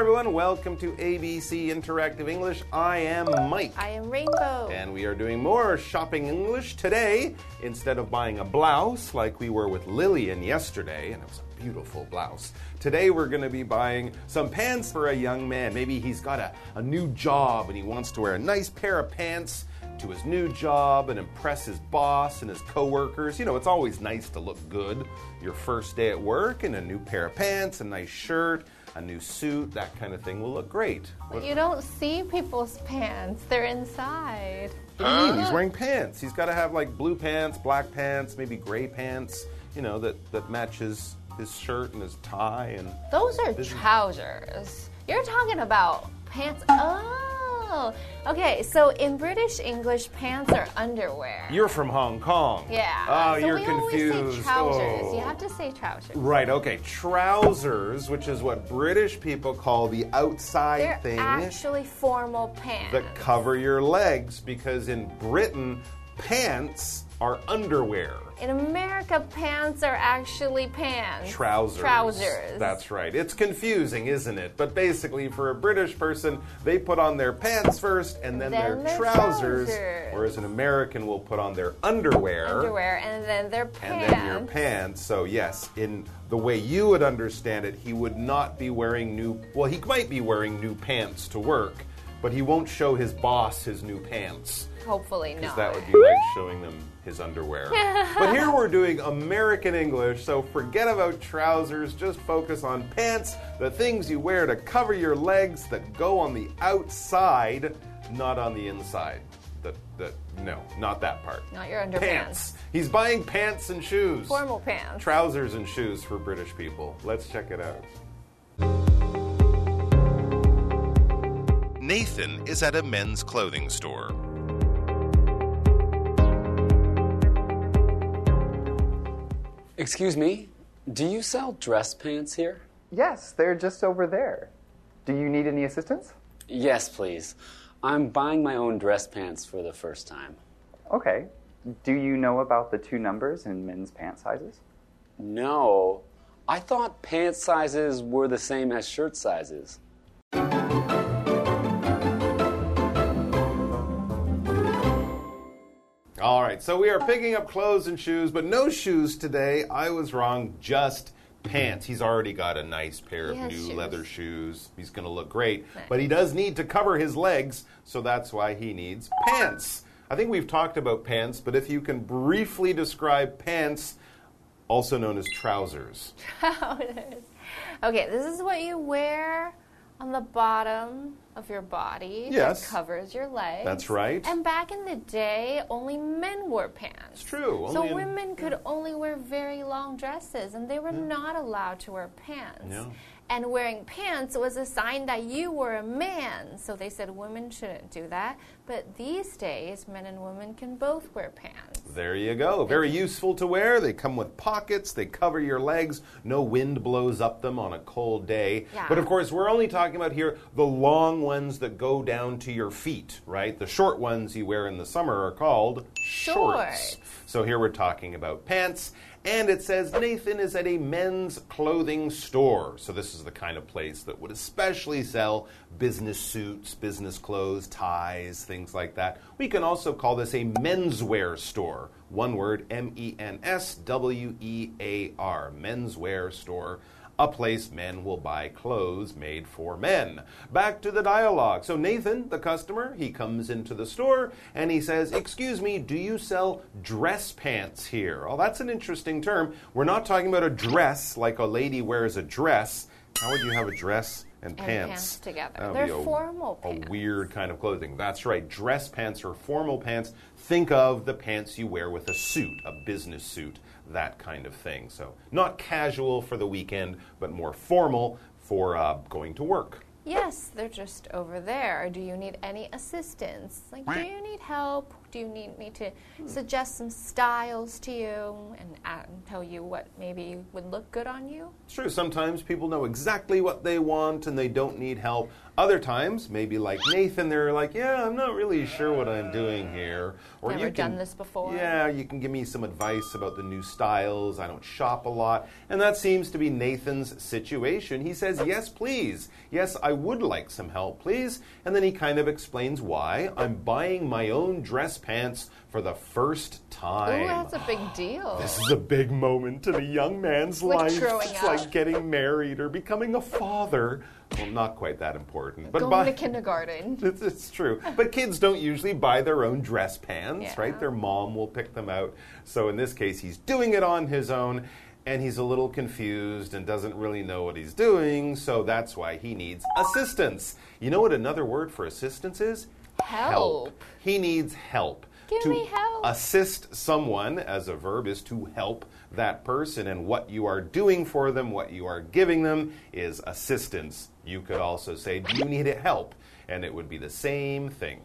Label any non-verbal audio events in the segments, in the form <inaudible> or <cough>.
everyone. Welcome to ABC Interactive English. I am Mike. I am Rainbow. And we are doing more shopping English today. Instead of buying a blouse like we were with Lillian yesterday, and it was a beautiful blouse, today we're going to be buying some pants for a young man. Maybe he's got a, a new job and he wants to wear a nice pair of pants to his new job and impress his boss and his coworkers. You know, it's always nice to look good your first day at work in a new pair of pants, a nice shirt, a new suit, that kind of thing will look great. But you don't see people's pants, they're inside. What do you mean? He's wearing pants. He's got to have like blue pants, black pants, maybe gray pants, you know, that, that matches his shirt and his tie and Those are trousers. You're talking about pants. Oh, Oh. Okay, so in British English, pants are underwear. You're from Hong Kong. yeah. Oh, so you're we confused. always say trousers. Oh. You have to say trousers. Right, okay. Trousers, which is what British people call the outside They're thing actually formal pants. that cover your legs because in Britain, pants are underwear. in America, pants are actually pants. Trousers. Trousers. That's right. It's confusing, isn't it? But basically, for a British person, they put on their pants first and then, Then their their trousers, trousers. whereas an American will put on their underwear. underwear and then their pants. And then your pants. So, yes, in the way you would understand it, he would not be wearing new. Well, he might be wearing new pants to work, but he won't show his boss his new pants. Hopefully Because not. that would be like showing them his underwear. <laughs> but here we're doing American English, so forget about trousers, just focus on pants, the things you wear to cover your legs that go on the outside, not on the inside. The, the, no, not that part. Not your underpants. Pants. He's buying pants and shoes. Formal pants. Trousers and shoes for British people. Let's check it out. Nathan is at a men's clothing store. Excuse me, do you sell dress pants here? Yes, they're just over there. Do you need any assistance? Yes, please. I'm buying my own dress pants for the first time. Okay. Do you know about the two numbers in men's pant sizes? No, I thought pant sizes were the same as shirt sizes. Right, so we are picking up clothes and shoes, but no shoes today. I was wrong, just pants. He's already got a nice pair of new shoes. leather shoes. He's going to look great, but he does need to cover his legs, so that's why he needs pants. I think we've talked about pants, but if you can briefly describe pants, also known as trousers. <laughs> Trousers. Okay, this is what you wear on the bottom of your body. Yes. That covers your legs. That's right. And back in the day, only men wore pants. It's true, So only in- women could only wear very long dresses, and they were not allowed to wear pants. No. And wearing pants was a sign that you were a man. So they said women shouldn't do that. But these days, men and women can both wear pants. There you go. Very useful to wear. They come with pockets, they cover your legs. No wind blows up them on a cold day. Yeah. But of course, we're only talking about here the long ones that go down to your feet, right? The short ones you wear in the summer are called shorts. Shorts. So here we're talking about pants. And it says Nathan is at a men's clothing store. So this is the kind of place that would especially sell business suits, business clothes, ties, things like that. We can also call this a menswear store. One word M E N S W E A R. Menswear store a place men will buy clothes made for men. Back to the dialogue. So, Nathan, the customer, he comes into the store and he says, Excuse me, do you sell dress pants here? Oh, that's an interesting term. We're not talking about a dress like a lady wears a dress. How would you have a dress and, And pants together. That would They're a- formal pants. A weird kind of clothing. That's right. Dress pants or formal pants. Think of the pants you wear with a suit, a business suit, that kind of thing. So, not casual for the weekend, but more formal for uh, going to work. Yes, they're just over there. Do you need any assistance? Like, do you need help Do you need me to suggest some styles to you and uh, tell you what maybe would look good on you? It's true. Sometimes people know exactly what they want and they don't need help. Other times, maybe like Nathan, they're like, "Yeah, I'm not really sure what I'm doing here." Or Never you can, done this before. Yeah, you can give me some advice about the new styles. I don't shop a lot, and that seems to be Nathan's situation. He says, "Yes, please. Yes, I would like some help, please." And then he kind of explains why. I'm buying my own dress pants for the first time. Ooh, that's a big deal. This is a big moment in a young man's life. growing it's up. like getting married or becoming a father. Well, not quite that important. But Going by- to kindergarten. <laughs> it's, it's true. But kids don't usually buy their own dress pants, Yeah. right? Their mom will pick them out. So in this case, he's doing it on his own. And he's a little confused and doesn't really know what he's doing, so that's why he needs assistance. You know what another word for assistance is? Help. He needs help. Give to me help. Assist someone as a verb is to help that person, and what you are doing for them, what you are giving them, is assistance. You could also say, Do you need help? And it would be the same thing.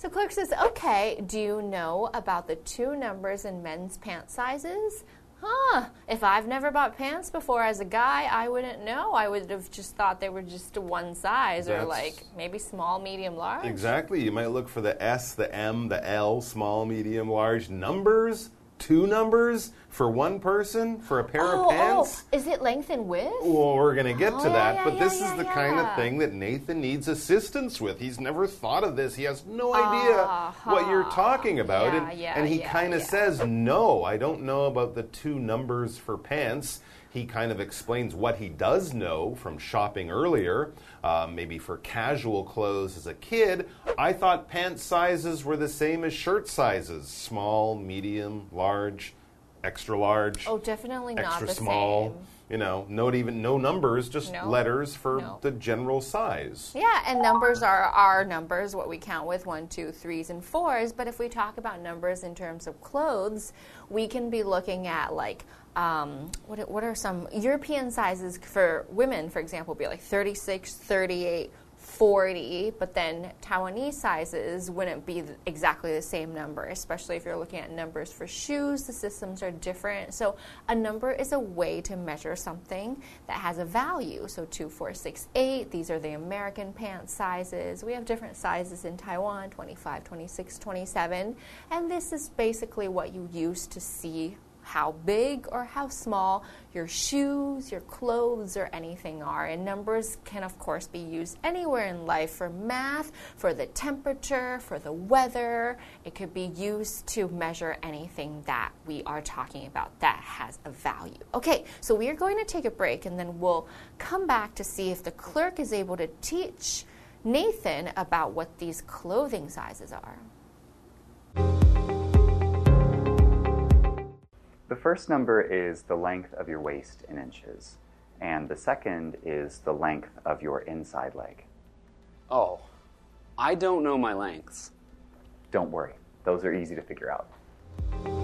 So clerk says, okay, do you know about the two numbers in men's pant sizes? Huh, if I've never bought pants before as a guy, I wouldn't know. I would have just thought they were just one size or like maybe small, medium, large. Exactly. You might look for the S, the M, the L, small, medium, large. Numbers? Two numbers for one person for a pair Oh, of pants? oh, is it length and width? Well, we're going to get Oh, to that, yeah, but yeah, this is yeah, the kind of thing that Nathan needs assistance with. He's never thought of this. He has no idea ah, what you're talking ah, about. Yeah, and, and he kind of says, No, I don't know about the two numbers for pants. He kind of explains what he does know from shopping earlier, uh, maybe for casual clothes as a kid. I thought pant sizes were the same as shirt sizes small, medium, large, extra large Oh, definitely not extra the small. same. You know, not even no numbers, just No. letters for No. the general size. Yeah, and numbers are our numbers, what we count with one, two, threes, and fours. But if we talk about numbers in terms of clothes, we can be looking at like um, what, what are some European sizes for women, for example, be like 36, 38, 40, but then Taiwanese sizes wouldn't be exactly the same number, especially if you're looking at numbers for shoes. The systems are different. So a number is a way to measure something that has a value. So 2, 4, 6, 8, these are the American pant sizes. We have different sizes in Taiwan 25, 26, 27. And this is basically what you use to see how big or how small your shoes, your clothes, or anything are. And numbers can, of course, be used anywhere in life for math, for the temperature, for the weather. It could be used to measure anything that we are talking about that has a value. Okay, so we are going to take a break and then we'll come back to see if the clerk is able to teach Nathan about what these clothing sizes are. The first number is the length of your waist in inches, and the second is the length of your inside leg. Oh, I don't know my lengths. Don't worry, those are easy to figure out.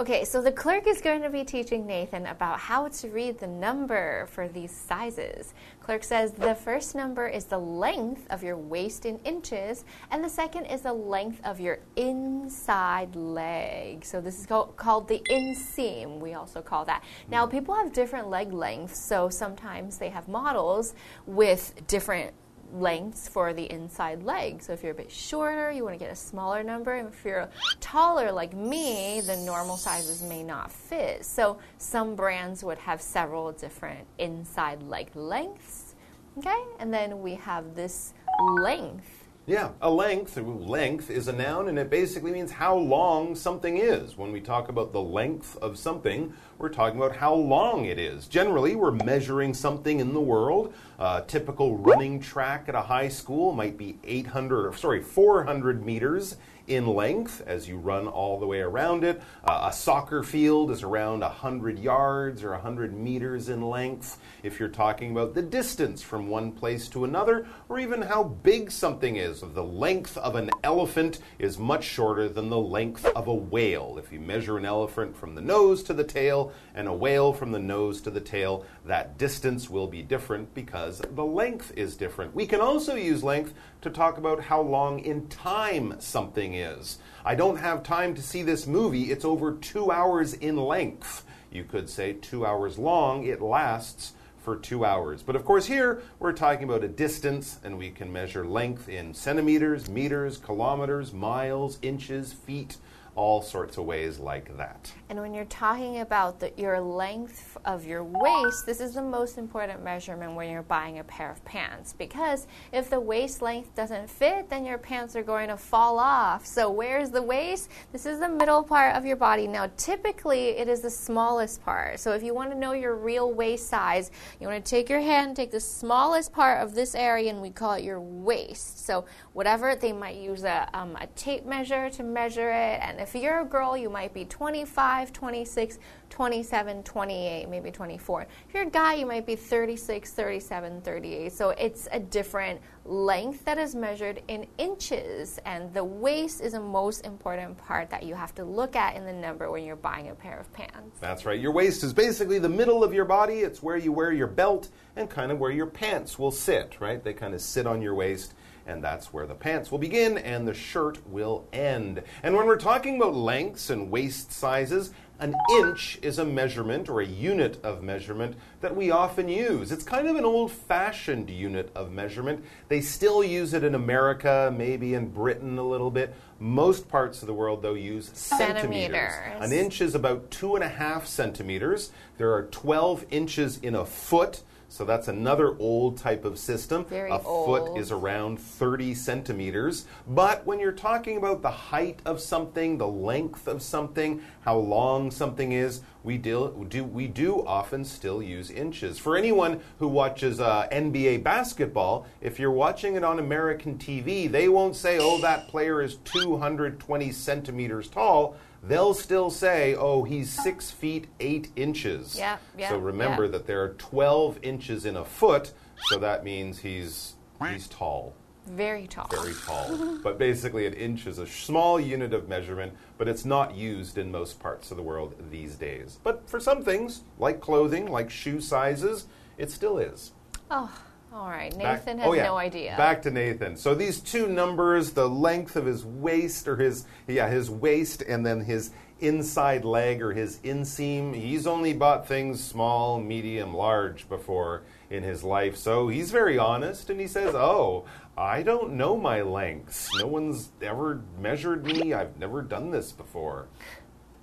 Okay, so the clerk is going to be teaching Nathan about how to read the number for these sizes. Clerk says the first number is the length of your waist in inches, and the second is the length of your inside leg. So this is called, called the inseam, we also call that. Now, people have different leg lengths, so sometimes they have models with different lengths for the inside leg. So if you're a bit shorter, you want to get a smaller number. And if you're taller like me, the normal sizes may not fit. So some brands would have several different inside leg lengths. Okay? And then we have this length. Yeah, a length, length is a noun and it basically means how long something is. When we talk about the length of something, we're talking about how long it is. Generally, we're measuring something in the world. A typical running track at a high school might be 800, or sorry, 400 meters in length as you run all the way around it. Uh, a soccer field is around 100 yards or 100 meters in length. If you're talking about the distance from one place to another, or even how big something is, the length of an elephant is much shorter than the length of a whale. If you measure an elephant from the nose to the tail, and a whale from the nose to the tail, that distance will be different because the length is different. We can also use length to talk about how long in time something is. I don't have time to see this movie, it's over two hours in length. You could say two hours long, it lasts for two hours. But of course, here we're talking about a distance, and we can measure length in centimeters, meters, kilometers, miles, inches, feet, all sorts of ways like that. And when you're talking about the, your length of your waist, this is the most important measurement when you're buying a pair of pants. Because if the waist length doesn't fit, then your pants are going to fall off. So, where's the waist? This is the middle part of your body. Now, typically, it is the smallest part. So, if you want to know your real waist size, you want to take your hand, take the smallest part of this area, and we call it your waist. So, whatever, they might use a, um, a tape measure to measure it. And if you're a girl, you might be 25, 26, 27, 28, maybe 24. If you're a guy, you might be 36, 37, 38. So it's a different length that is measured in inches. And the waist is the most important part that you have to look at in the number when you're buying a pair of pants. That's right. Your waist is basically the middle of your body. It's where you wear your belt and kind of where your pants will sit, right? They kind of sit on your waist and that's where the pants will begin and the shirt will end. And when we're talking about lengths and waist sizes, an inch is a measurement or a unit of measurement that we often use. It's kind of an old fashioned unit of measurement. They still use it in America, maybe in Britain a little bit. Most parts of the world, though, use centimeters. Centimeters. An inch is about two and a half centimeters. There are 12 inches in a foot. So that's another old type of system. Very a foot old. is around 30 centimeters. But when you're talking about the height of something, the length of something, how long something is, we do, do, we do often still use inches. For anyone who watches uh, NBA basketball, if you're watching it on American TV, they won't say, oh, that player is 220 centimeters tall. They'll still say, oh, he's six feet eight inches. Yeah, yeah, So remember yeah. that there are 12 inches in a foot, so that means he's, he's tall Very tall. very tall. <laughs> but basically, an inch is a small unit of measurement, but it's not used in most parts of the world these days. But for some things, like clothing, like shoe sizes, it still is. Oh, all right. Back- Nathan has oh, yeah. no idea. Back to Nathan. So these two numbers, the length of his waist or his yeah, his waist and then his inside leg or his inseam. He's only bought things small, medium, large before in his life. So he's very honest and he says, "Oh, I don't know my lengths. No one's ever measured me. I've never done this before."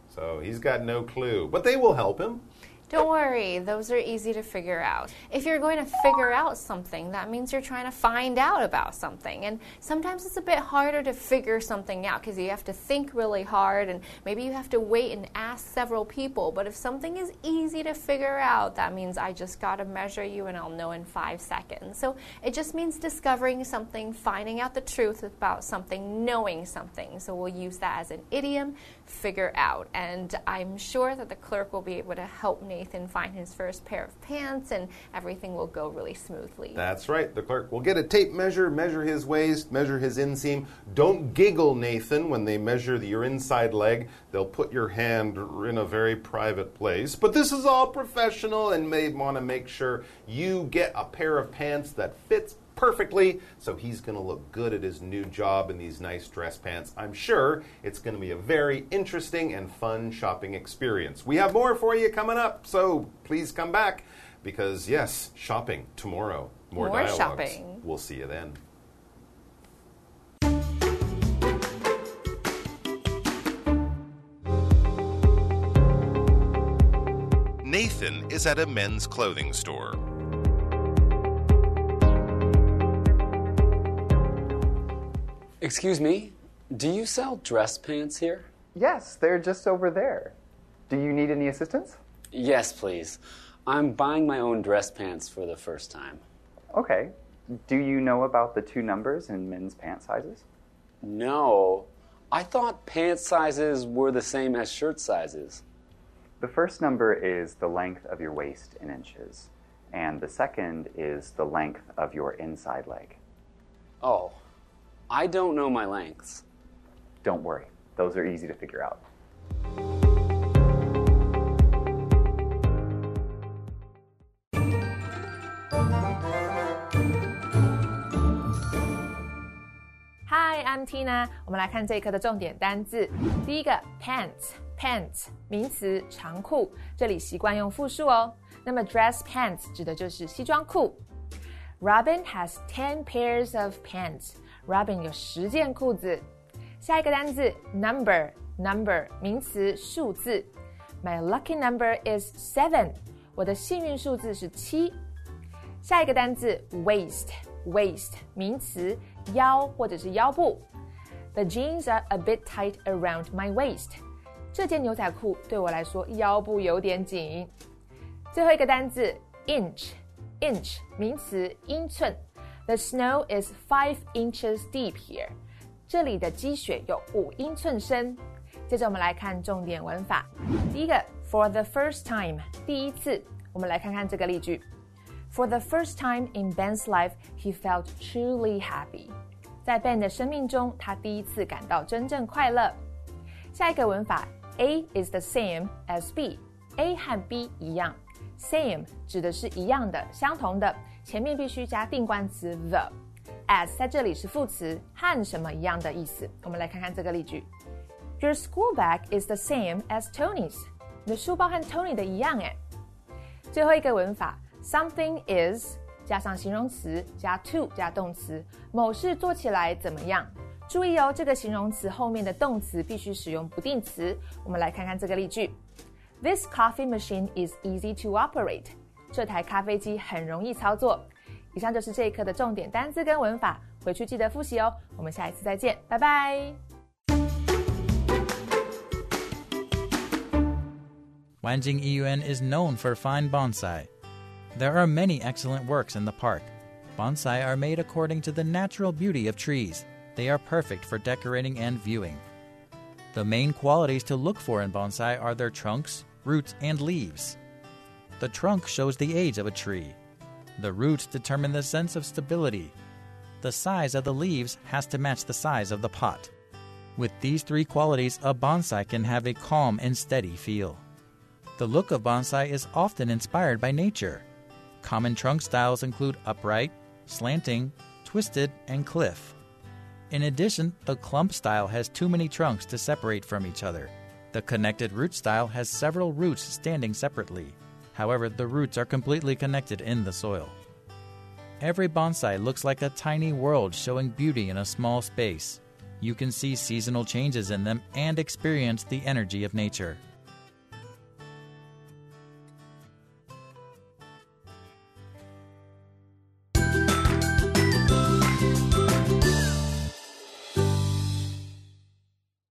So he's got no clue. But they will help him. Don't worry, those are easy to figure out. If you're going to figure out something, that means you're trying to find out about something. And sometimes it's a bit harder to figure something out because you have to think really hard and maybe you have to wait and ask several people. But if something is easy to figure out, that means I just got to measure you and I'll know in five seconds. So it just means discovering something, finding out the truth about something, knowing something. So we'll use that as an idiom, figure out. And I'm sure that the clerk will be able to help Nathan find his first pair of pants and everything will go really smoothly. That's right. The clerk will get a tape measure, measure his waist, measure his inseam. Don't giggle, Nathan, when they measure your inside leg. They'll put your hand in a very private place. But this is all professional and may want to make sure you get a pair of pants that fits perfectly. So he's going to look good at his new job in these nice dress pants. I'm sure it's going to be a very interesting and fun shopping experience. We have more for you coming up, so please come back because, yes, shopping tomorrow. More, More dialogues. shopping. We'll see you then. Nathan is at a men's clothing store. Excuse me, do you sell dress pants here? Yes, they're just over there. Do you need any assistance? Yes, please. I'm buying my own dress pants for the first time. Okay. Do you know about the two numbers in men's pant sizes? No, I thought pant sizes were the same as shirt sizes. The first number is the length of your waist in inches, and the second is the length of your inside leg. Oh, I don't know my lengths. Don't worry, those are easy to figure out. Hi, I'm Tina。我们来看这一课的重点单字。第一个 pants，pants 名词，长裤，这里习惯用复数哦。那么 dress pants 指的就是西装裤。Robin has ten pairs of pants。Robin 有十件裤子。下一个单字 number，number 名词数字。My lucky number is seven。我的幸运数字是七。下一个单字 waist，waist 名词腰或者是腰部。The jeans are a bit tight around my waist。这件牛仔裤对我来说腰部有点紧。最后一个单字 inch，inch 名词英寸。 The snow is five inches deep here。这里的积雪有五英寸深。接着我们来看重点文法。第一个，for the first time，第一次。我们来看看这个例句。For the first time in Ben's life, he felt truly happy。在 Ben 的生命中，他第一次感到真正快乐。下一个文法，A is the same as B。A 和 B 一样，same 指的是一样的、相同的， 前面必须加定冠词 the。as 在这里是副词，和什么一样的意思。我们来看看这个例句。Your school bag is the same as Tony's。你的书包和 Tony 的一样诶。最后一个文法，something is 加上形容词加 to 加动词，某事做起来怎么样？注意哦，这个形容词后面的动词必须使用不定词。我们来看看这个例句：This coffee machine is easy to operate。 这台咖啡机很容易操作。以上就是这一课的重点单词跟文法，回去记得复习哦。我们下一次再见，拜拜。Wanjing Iyuan is known for fine bonsai. There are many excellent works in the park. Bonsai are made according to the natural beauty of trees. They are perfect for decorating and viewing. The main qualities to look for in bonsai are their trunks, roots, and leaves. The trunk shows the age of a tree. The roots determine the sense of stability. The size of the leaves has to match the size of the pot. With these three qualities, a bonsai can have a calm and steady feel. The look of bonsai is often inspired by nature. Common trunk styles include upright, slanting, twisted, and cliff. In addition, the clump style has too many trunks to separate from each other. The connected root style has several roots standing separately. However, the roots are completely connected in the soil. Every bonsai looks like a tiny world showing beauty in a small space. You can see seasonal changes in them and experience the energy of nature.